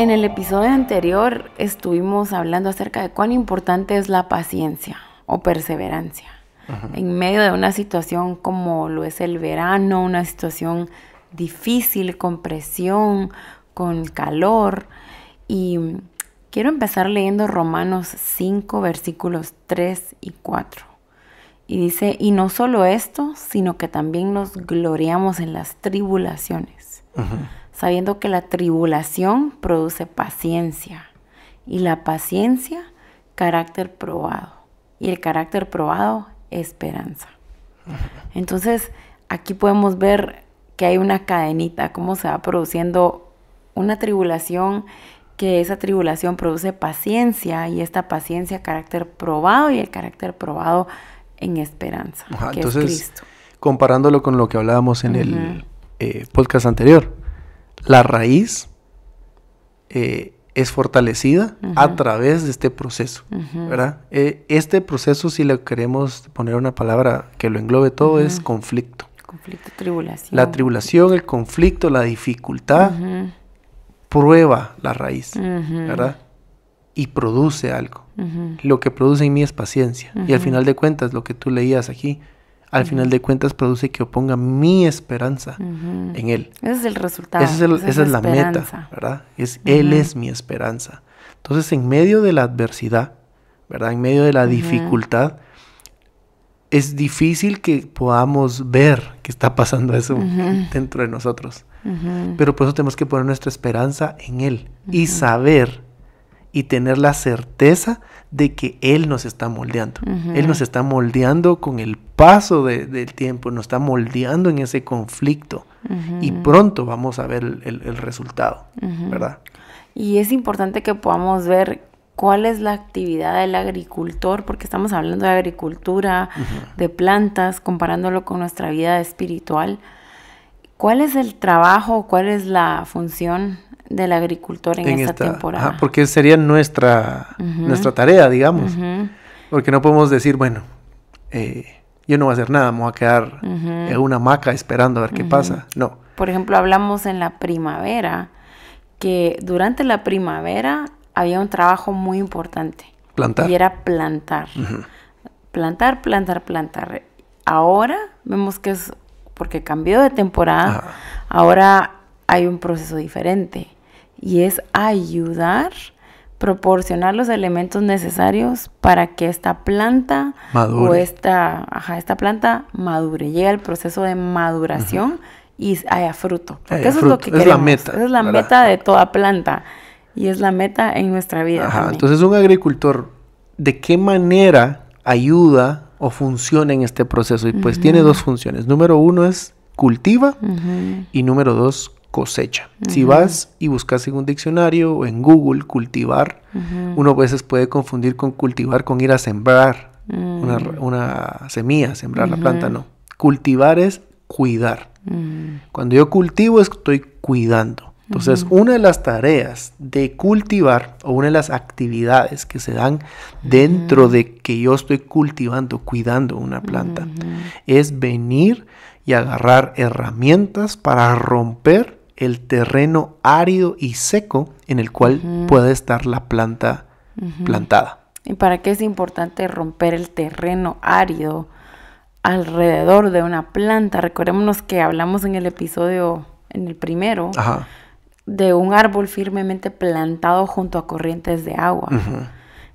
En el episodio anterior estuvimos hablando acerca de cuán importante es la paciencia o perseverancia. En medio de una situación como lo es el verano, una situación difícil, con presión, con calor. Y quiero empezar leyendo Romanos 5, versículos 3 y 4. Y dice, y no solo esto, sino que también nos gloriamos en las tribulaciones, sabiendo que la tribulación produce paciencia y la paciencia carácter probado y el carácter probado esperanza. Entonces, aquí podemos ver que hay una cadenita, cómo se va produciendo una tribulación, que esa tribulación produce paciencia y esta paciencia carácter probado y el carácter probado en esperanza, que entonces, es Cristo. Comparándolo con lo que hablábamos en el eh, podcast anterior, la raíz eh, es fortalecida a través de este proceso, ¿verdad? Eh, este proceso, si le queremos poner una palabra que lo englobe todo, es conflicto. Conflicto, tribulación. La tribulación, el conflicto, la dificultad, prueba la raíz, ¿verdad? Y produce algo. Lo que produce en mí es paciencia. Y al final de cuentas, lo que tú leías aquí, al final de cuentas produce que oponga mi esperanza en Él. Ese es el resultado. esa es, la meta, ¿verdad? Es, Él es mi esperanza. Entonces, en medio de la adversidad, ¿verdad? En medio de la dificultad, es difícil que podamos ver que está pasando eso dentro de nosotros. Pero por eso tenemos que poner nuestra esperanza en Él y saber y tener la certeza de que Él nos está moldeando. Él nos está moldeando con el paso del tiempo, nos está moldeando en ese conflicto y pronto vamos a ver el, el resultado, ¿verdad? Y es importante que podamos ver cuál es la actividad del agricultor, porque estamos hablando de agricultura, de plantas, comparándolo con nuestra vida espiritual. ¿Cuál es el trabajo, cuál es la función del agricultor en, esta, temporada? porque sería nuestra, nuestra tarea, digamos. Porque no podemos decir, bueno, eh, yo no voy a hacer nada, me voy a quedar en una hamaca esperando a ver qué pasa. No. Por ejemplo, hablamos en la primavera, que durante la primavera había un trabajo muy importante. Plantar. Y era plantar. Plantar, plantar, plantar. Ahora vemos que es porque cambió de temporada. Ahora hay un proceso diferente. Y es ayudar, proporcionar los elementos necesarios para que esta planta madure. o esta, esta planta madure. Llega el proceso de maduración y haya fruto. Porque eso es lo que queremos. Es la meta. Esa es la meta de toda planta y es la meta en nuestra vida. Entonces un agricultor, ¿de qué manera ayuda o funciona en este proceso? Y pues tiene dos funciones. Número uno es cultiva y número dos cosecha. Si vas y buscas en un diccionario o en Google cultivar, uno a veces puede confundir con cultivar con ir a sembrar una, una, semilla, sembrar la planta, no. Cultivar es cuidar. Cuando yo cultivo estoy cuidando. Entonces, una de las tareas de cultivar o una de las actividades que se dan dentro de que yo estoy cultivando, cuidando una planta, es venir y agarrar herramientas para romper el terreno árido y seco en el cual puede estar la planta plantada. ¿Y para qué es importante romper el terreno árido alrededor de una planta? Recordémonos que hablamos en el episodio, en el primero, Ajá de un árbol firmemente plantado junto a corrientes de agua.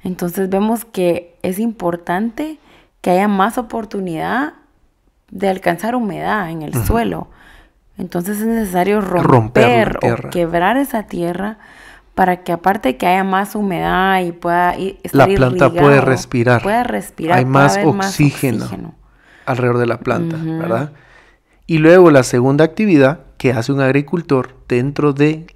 Entonces vemos que es importante que haya más oportunidad de alcanzar humedad en el suelo. Entonces es necesario romper, o quebrar esa tierra para que aparte que haya más humedad y pueda ir, la planta puede respirar. Pueda respirar. Hay más oxígeno, alrededor de la planta, ¿verdad? Y luego la segunda actividad que hace un agricultor dentro de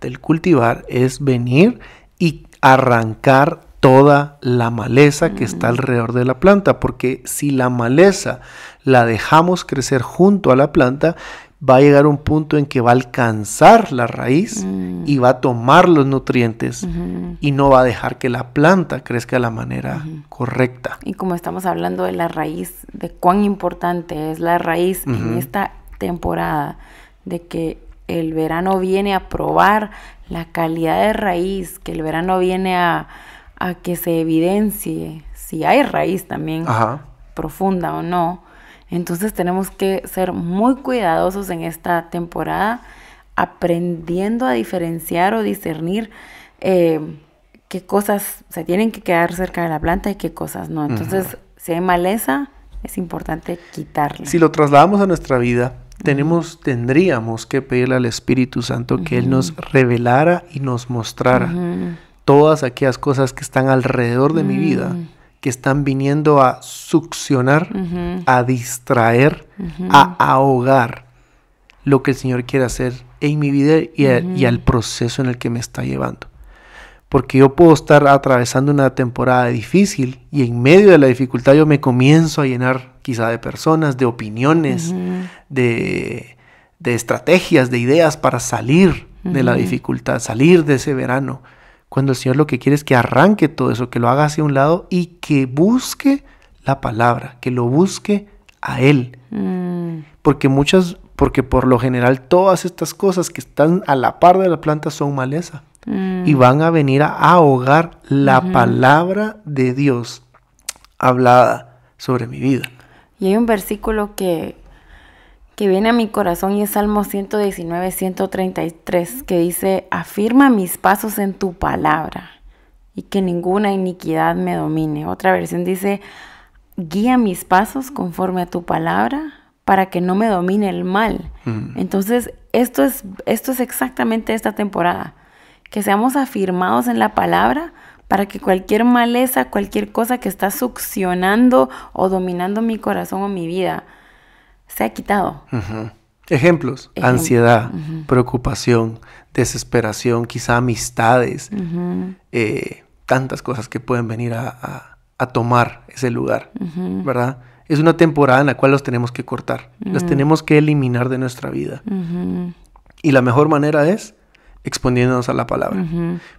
del cultivar es venir y arrancar toda la maleza que está alrededor de la planta, porque si la maleza la dejamos crecer junto a la planta, va a llegar un punto en que va a alcanzar la raíz mm. y va a tomar los nutrientes y no va a dejar que la planta crezca de la manera correcta. Y como estamos hablando de la raíz, de cuán importante es la raíz en esta temporada, de que el verano viene a probar la calidad de raíz, que el verano viene a, a que se evidencie si hay raíz también profunda o no. Entonces tenemos que ser muy cuidadosos en esta temporada, aprendiendo a diferenciar o discernir eh, qué cosas se tienen que quedar cerca de la planta y qué cosas no. Entonces, si hay maleza, es importante quitarla. Si lo trasladamos a nuestra vida, tenemos, tendríamos que pedirle al Espíritu Santo que Él nos revelara y nos mostrara todas aquellas cosas que están alrededor de mi vida, que están viniendo a succionar, a distraer, a ahogar lo que el Señor quiere hacer en mi vida y al proceso en el que me está llevando. Porque yo puedo estar atravesando una temporada difícil y en medio de la dificultad yo me comienzo a llenar quizá de personas, de opiniones, de, estrategias, de ideas para salir de la dificultad, salir de ese verano. Cuando el Señor lo que quiere es que arranque todo eso, que lo haga hacia un lado y que busque la palabra, que lo busque a Él. Mm. Porque muchas, porque por lo general todas estas cosas que están a la par de la planta son maleza y mm. van a venir a ahogar la palabra de Dios hablada sobre mi vida. Y hay un versículo que, que viene a mi corazón y es Salmo 119, 133, que dice, afirma mis pasos en tu palabra y que ninguna iniquidad me domine. Otra versión dice, guía mis pasos conforme a tu palabra para que no me domine el mal. Mm. Entonces, esto es, esto es exactamente esta temporada que seamos afirmados en la palabra para que cualquier maleza, cualquier cosa que está succionando o dominando mi corazón o mi vida, sea quitado. Ejemplos, ansiedad, preocupación, desesperación, quizá amistades, eh, tantas cosas que pueden venir a, tomar ese lugar, ¿verdad? Es una temporada en la cual los tenemos que cortar, los tenemos que eliminar de nuestra vida. Y la mejor manera es exponiéndonos a la palabra.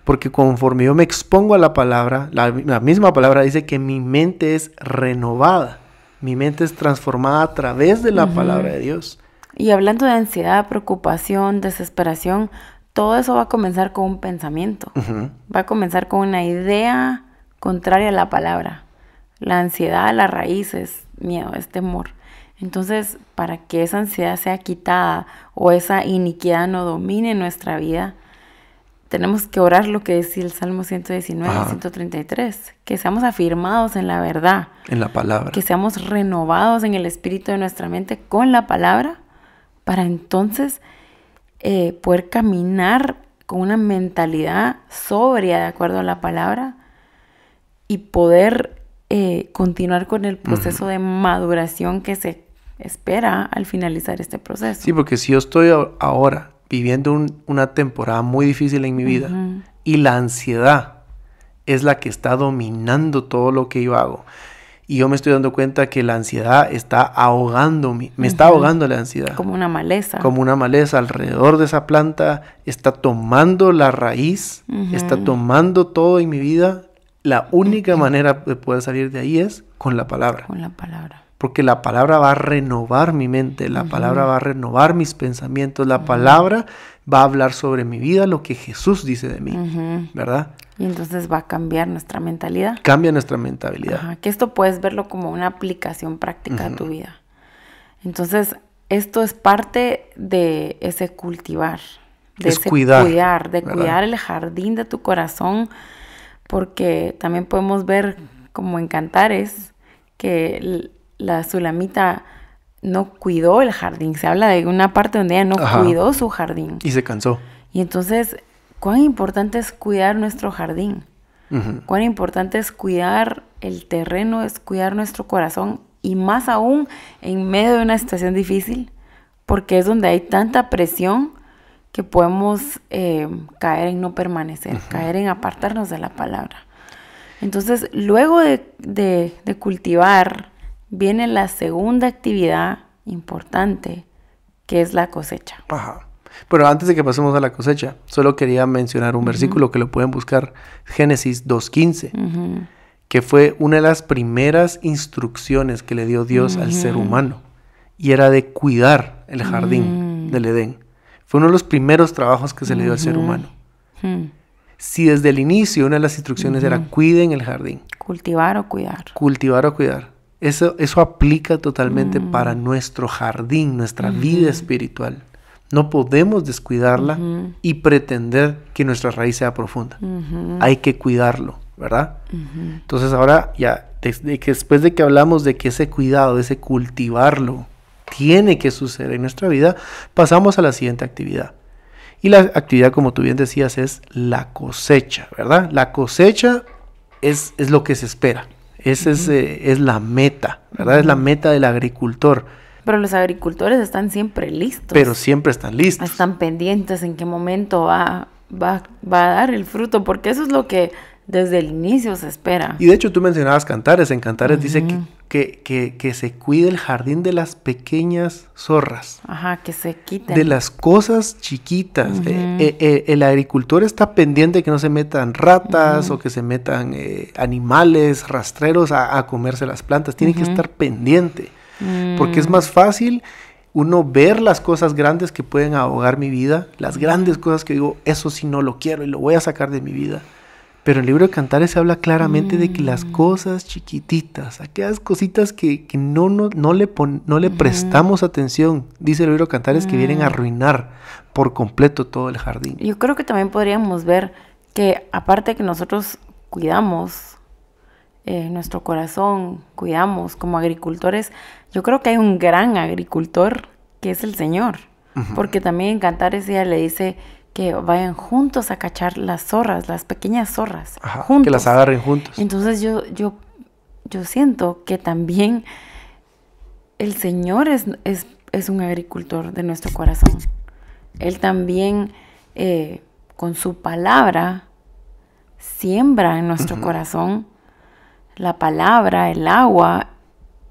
Porque conforme yo me expongo a la palabra, la, misma palabra dice que mi mente es renovada, mi mente es transformada a través de la palabra de Dios. Y hablando de ansiedad, preocupación, desesperación, todo eso va a comenzar con un pensamiento, va a comenzar con una idea contraria a la palabra. La ansiedad, la raíz es miedo, es temor. Entonces, para que esa ansiedad sea quitada o esa iniquidad no domine nuestra vida, tenemos que orar lo que decía el Salmo 119 y 133, que seamos afirmados en la verdad, en la palabra, que seamos renovados en el espíritu de nuestra mente con la palabra, para entonces eh, poder caminar con una mentalidad sobria de acuerdo a la palabra y poder eh, continuar con el proceso de maduración que se espera al finalizar este proceso. Sí, porque si yo estoy ahora viviendo una temporada muy difícil en mi vida y la ansiedad es la que está dominando todo lo que yo hago y yo me estoy dando cuenta que la ansiedad está ahogando, me está ahogando la ansiedad. Como una maleza. Como una maleza alrededor de esa planta, está tomando la raíz, está tomando todo en mi vida. La única manera de poder salir de ahí es con la palabra. Con la palabra porque la palabra va a renovar mi mente, la palabra va a renovar mis pensamientos, la palabra va a hablar sobre mi vida lo que Jesús dice de mí, ¿verdad? Y entonces va a cambiar nuestra mentalidad. Cambia nuestra mentalidad. que esto puedes verlo como una aplicación práctica de tu vida. Entonces, esto es parte de ese cultivar, de ese cuidar, de cuidar el jardín de tu corazón, porque también podemos ver como en Cantares que la Sulamita no cuidó el jardín. Se habla de una parte donde ella no cuidó su jardín. Y se cansó. Y entonces, ¿cuán importante es cuidar nuestro jardín? Cuán importante es cuidar el terreno, es cuidar nuestro corazón y más aún en medio de una situación difícil, porque es donde hay tanta presión que podemos eh, caer en no permanecer, caer en apartarnos de la palabra. Entonces, luego de, de cultivar viene la segunda actividad importante, que es la cosecha. Ajá. Pero antes de que pasemos a la cosecha, solo quería mencionar un versículo que lo pueden buscar, Génesis 2.15, que fue una de las primeras instrucciones que le dio Dios al ser humano, y era de cuidar el jardín del Edén. Fue uno de los primeros trabajos que se le dio al ser humano. Si desde el inicio una de las instrucciones era cuiden el jardín. Cultivar o cuidar. Cultivar o cuidar. Eso, eso aplica totalmente Mm. para nuestro jardín, nuestra vida espiritual. No podemos descuidarla y pretender que nuestra raíz sea profunda. Hay que cuidarlo, ¿verdad? Entonces ahora ya, desde que después de que hablamos de que ese cuidado, ese cultivarlo, tiene que suceder en nuestra vida, pasamos a la siguiente actividad. Y la actividad, como tú bien decías, es la cosecha, ¿verdad? La cosecha es, es lo que se espera. Esa es, eh, es la meta, ¿verdad? Es la meta del agricultor. Pero los agricultores están siempre listos. Pero siempre están listos. Están pendientes en qué momento va, va, va a dar el fruto, porque eso es lo que desde el inicio se espera. Y de hecho tú mencionabas Cantares. En Cantares dice que, que, que, que se cuide el jardín de las pequeñas zorras. Ajá, que se quiten. De las cosas chiquitas. Eh, eh, eh, el agricultor está pendiente de que no se metan ratas o que se metan eh, animales rastreros a, a comerse las plantas. Tiene que estar pendiente. Porque es más fácil uno ver las cosas grandes que pueden ahogar mi vida, las grandes cosas que digo, eso sí no lo quiero y lo voy a sacar de mi vida. Pero en el libro de Cantares se habla claramente de que las cosas chiquititas, aquellas cositas que, que no, no, no, le pon- no le prestamos atención, dice el libro de Cantares, que vienen a arruinar por completo todo el jardín. Yo creo que también podríamos ver que aparte de que nosotros cuidamos eh, nuestro corazón, cuidamos como agricultores, yo creo que hay un gran agricultor que es el Señor. Porque también en Cantares ella le dice que vayan juntos a cachar las zorras, las pequeñas zorras. Ajá, que juntos. las agarren juntos. Entonces yo, yo, yo siento que también el Señor es, es, es un agricultor de nuestro corazón. Él también eh, con su palabra siembra en nuestro corazón la palabra, el agua,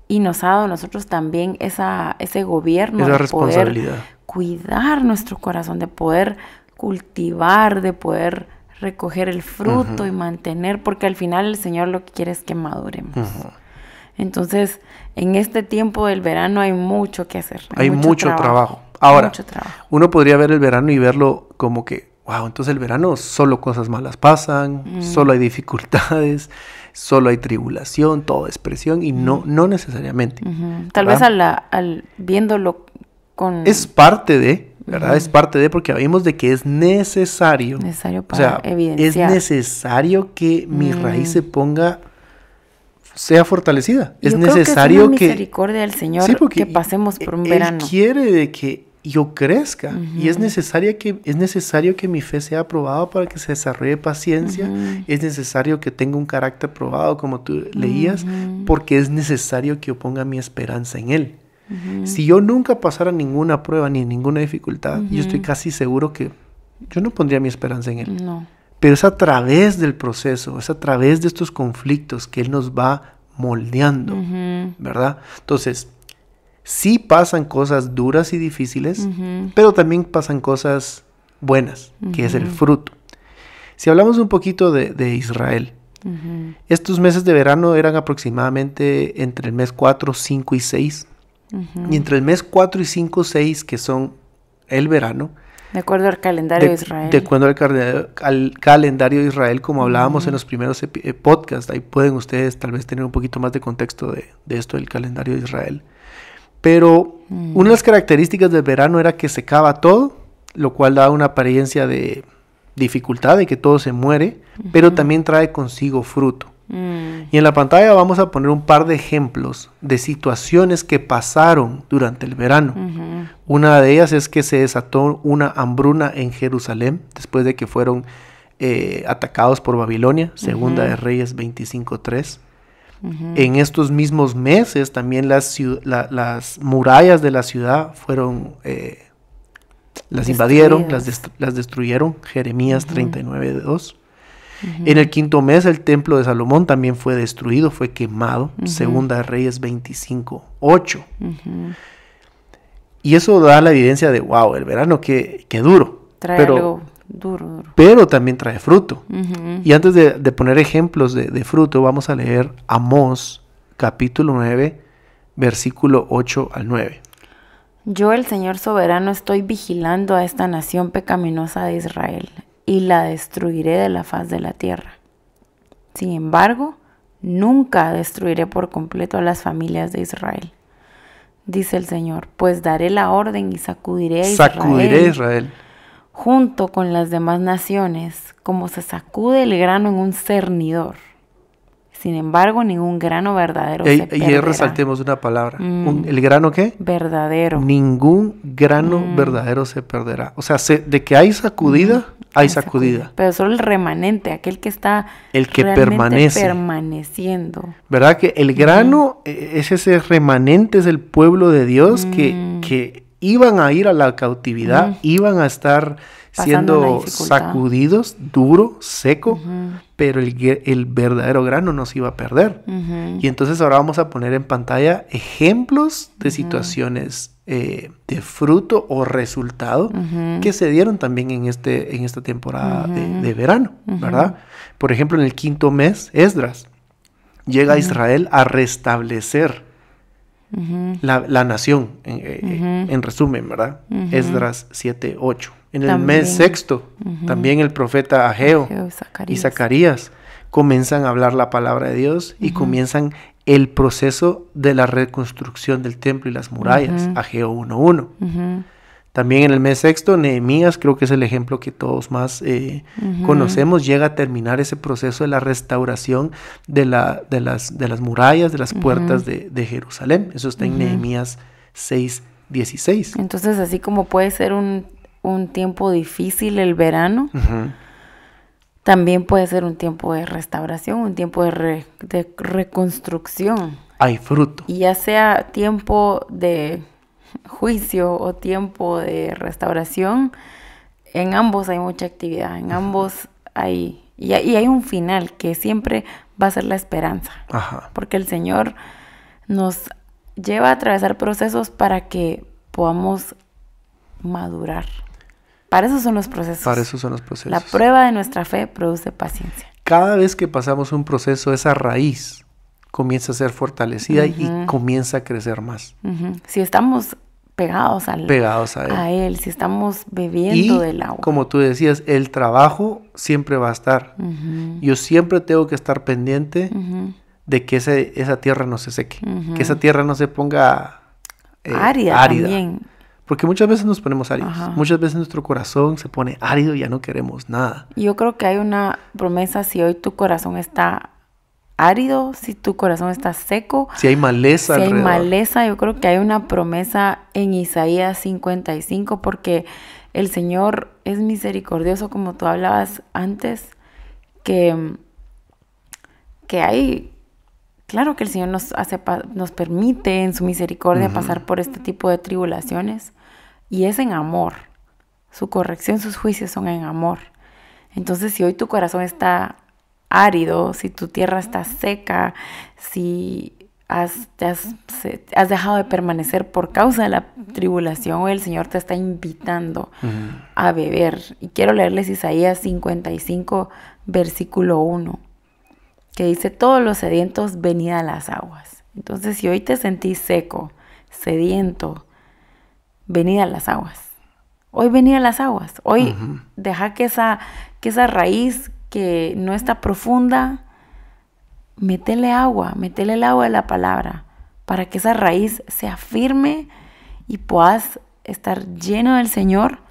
y nos ha dado a nosotros también esa, ese gobierno Esa de responsabilidad. poder cuidar nuestro corazón, de poder cultivar, de poder recoger el fruto y mantener, porque al final el Señor lo que quiere es que maduremos. Entonces, en este tiempo del verano hay mucho que hacer. Hay mucho trabajo. Ahora, mucho trabajo. uno podría ver el verano y verlo como que, wow, entonces el verano solo cosas malas pasan, Mm. solo hay dificultades, solo hay tribulación, todo es presión y no, no necesariamente. Tal ¿verdad? vez al, al viéndolo con Es parte de, ¿verdad? Es parte de porque vimos de que es necesario. necesario O para sea, es evidenciar. Mm. necesario que mi raíz se ponga, sea fortalecida. Es Yo creo necesario que es una misericordia del Señor Sí, porque que pasemos por un él verano. quiere de que yo crezca y es necesaria que es necesario que mi fe sea aprobada para que se desarrolle paciencia, es necesario que tenga un carácter probado como tú leías, porque es necesario que yo ponga mi esperanza en él. Si yo nunca pasara ninguna prueba ni ninguna dificultad, yo estoy casi seguro que yo no pondría mi esperanza en él. No. Pero es a través del proceso, es a través de estos conflictos que Él nos va moldeando, ¿verdad? Entonces, sí pasan cosas duras y difíciles, pero también pasan cosas buenas, que es el fruto. Si hablamos un poquito de, de Israel, estos meses de verano eran aproximadamente entre el mes 4, 5 y 6. Y entre el mes 4 y 5, 6, que son el verano, De acuerdo al calendario de, de, Israel. de acuerdo al, calendario de Israel, como hablábamos en los primeros eh, podcasts, ahí pueden ustedes tal vez tener un poquito más de contexto de, de esto del calendario de Israel. Pero una de las características del verano era que secaba todo, lo cual da una apariencia de dificultad, de que todo se muere, pero también trae consigo fruto. Mm, Y en la pantalla vamos a poner un par de ejemplos de situaciones que pasaron durante el verano. Una de ellas es que se desató una hambruna en Jerusalén después de que fueron eh, atacados por Babilonia, segunda de Reyes 25.3. En estos mismos meses también las, ciu- la- las murallas de la ciudad fueron, eh, las invadieron, las, dest- las destruyeron, Jeremías 39.2. En el quinto mes el templo de Salomón también fue destruido, fue quemado, segunda Reyes 25.8. Y eso da la evidencia de, wow, el verano qué, qué duro. Trae pero, algo duro, duro. pero también trae fruto. Y antes de, de poner ejemplos de, de fruto, vamos a leer Amós capítulo 9, versículo 8 al 9. Yo, el Señor soberano, estoy vigilando a esta nación pecaminosa de Israel y la destruiré de la faz de la tierra. Sin embargo, nunca destruiré por completo a las familias de Israel. Dice el Señor, pues daré la orden y sacudiré a Israel. Sacudiré a Israel. Junto con las demás naciones, como se sacude el grano en un cernidor. Sin embargo, ningún grano verdadero Y, se y perderá. ahí resaltemos una palabra. Mm. Un- ¿El grano qué? Verdadero. Ningún grano Mm. verdadero se perderá. O sea, se- de que hay sacudida, hay sacudida. Pero solo el remanente, aquel que está El que permanece. permaneciendo. ¿Verdad? Que el grano eh, es ese remanente, es el pueblo de Dios que, Mm. que iban a ir a la cautividad, Mm. iban a estar siendo sacudidos, duro, seco, pero el, el verdadero grano no se iba a perder. Y entonces ahora vamos a poner en pantalla ejemplos de situaciones eh, de fruto o resultado que se dieron también en, este, en esta temporada de, verano. ¿verdad? Por ejemplo, en el quinto mes, Esdras llega a Israel a restablecer la, la nación, en, eh, en resumen, ¿verdad? Esdras 7, 8. En el También. mes sexto, también el profeta Ageo Ageo y y Zacarías. Comienzan a hablar la palabra de Dios y comienzan el proceso de la reconstrucción del templo y las murallas. Ageo 1.1. Ujú. También en el mes sexto, Nehemías, creo que es el ejemplo que todos más eh, conocemos, llega a terminar ese proceso de la restauración de, la, de, las, de las murallas, de las puertas de, de Jerusalén. Eso está en. Nehemías 6, 16. Entonces, así como puede ser un, un tiempo difícil el verano, también puede ser un tiempo de restauración, un tiempo de, re- de reconstrucción. Hay fruto. Y ya sea tiempo de juicio o tiempo de restauración, en ambos hay mucha actividad, en ambos hay, y hay, y hay un final que siempre va a ser la esperanza, Ajá. porque el Señor nos lleva a atravesar procesos para que podamos madurar. Para eso son los procesos. Para eso son los procesos. La prueba de nuestra fe produce paciencia. Cada vez que pasamos un proceso, esa raíz comienza a ser fortalecida y comienza a crecer más. Si estamos pegados al, pegados a él. a Él, si estamos y bebiendo del agua. como tú decías, el trabajo siempre va a estar. Yo siempre tengo que estar pendiente de que ese- esa tierra no se seque, que esa tierra no se ponga eh, árida, también. Porque muchas veces nos ponemos áridos, Ajá. muchas veces nuestro corazón se pone árido y ya no queremos nada. Yo creo que hay una promesa si hoy tu corazón está árido, si tu corazón está seco, Si hay maleza si hay alrededor. maleza, yo creo que hay una promesa en Isaías 55 porque el Señor es misericordioso como tú hablabas antes, que, que hay, claro que el Señor nos, hace, nos permite en su misericordia pasar por este tipo de tribulaciones y es en amor. Su corrección, sus juicios son en amor. Entonces, si hoy tu corazón está árido, si tu tierra está seca, si has, te has, se- has dejado de permanecer por causa de la tribulación, hoy el Señor te está invitando a beber. Y quiero leerles Isaías 55, versículo 1, que dice, todos los sedientos venid a las aguas. Entonces, si hoy te sentís seco, sediento, venid a las aguas. Hoy venid a las aguas. Hoy deja que esa, que esa raíz que no está profunda, métele agua, métele el agua de la palabra, para que esa raíz se afirme y puedas estar lleno del Señor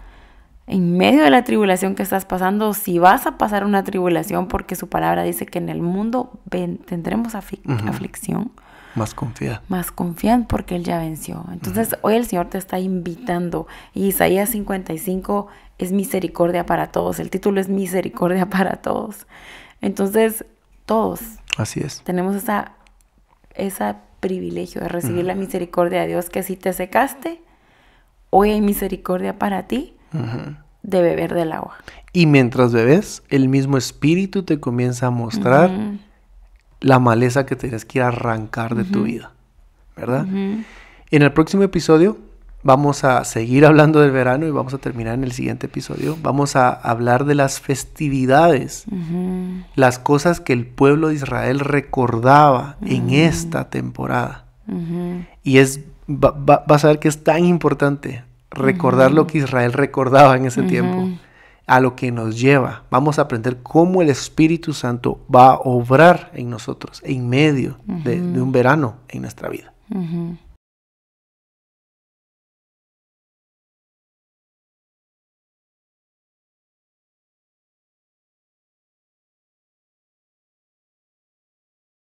en medio de la tribulación que estás pasando, si vas a pasar una tribulación, porque su palabra dice que en el mundo ven- tendremos aflicción, Más confía. más confían porque Él ya venció. Entonces, hoy el Señor te está invitando. Y Isaías 55 es misericordia para todos. El título es misericordia para todos. Entonces, todos Así es. tenemos esa, ese privilegio de recibir la misericordia de Dios, que si te secaste, hoy hay misericordia para ti De beber del agua. Y mientras bebes, el mismo espíritu te comienza a mostrar la maleza que tienes que ir a arrancar de tu vida, ¿verdad? En el próximo episodio vamos a seguir hablando del verano y vamos a terminar en el siguiente episodio. Vamos a hablar de las festividades, las cosas que el pueblo de Israel recordaba en esta temporada. Y es vas a ver que es tan importante recordar lo que Israel recordaba en ese tiempo, a lo que nos lleva. Vamos a aprender cómo el Espíritu Santo va a obrar en nosotros, en medio de, un verano en nuestra vida.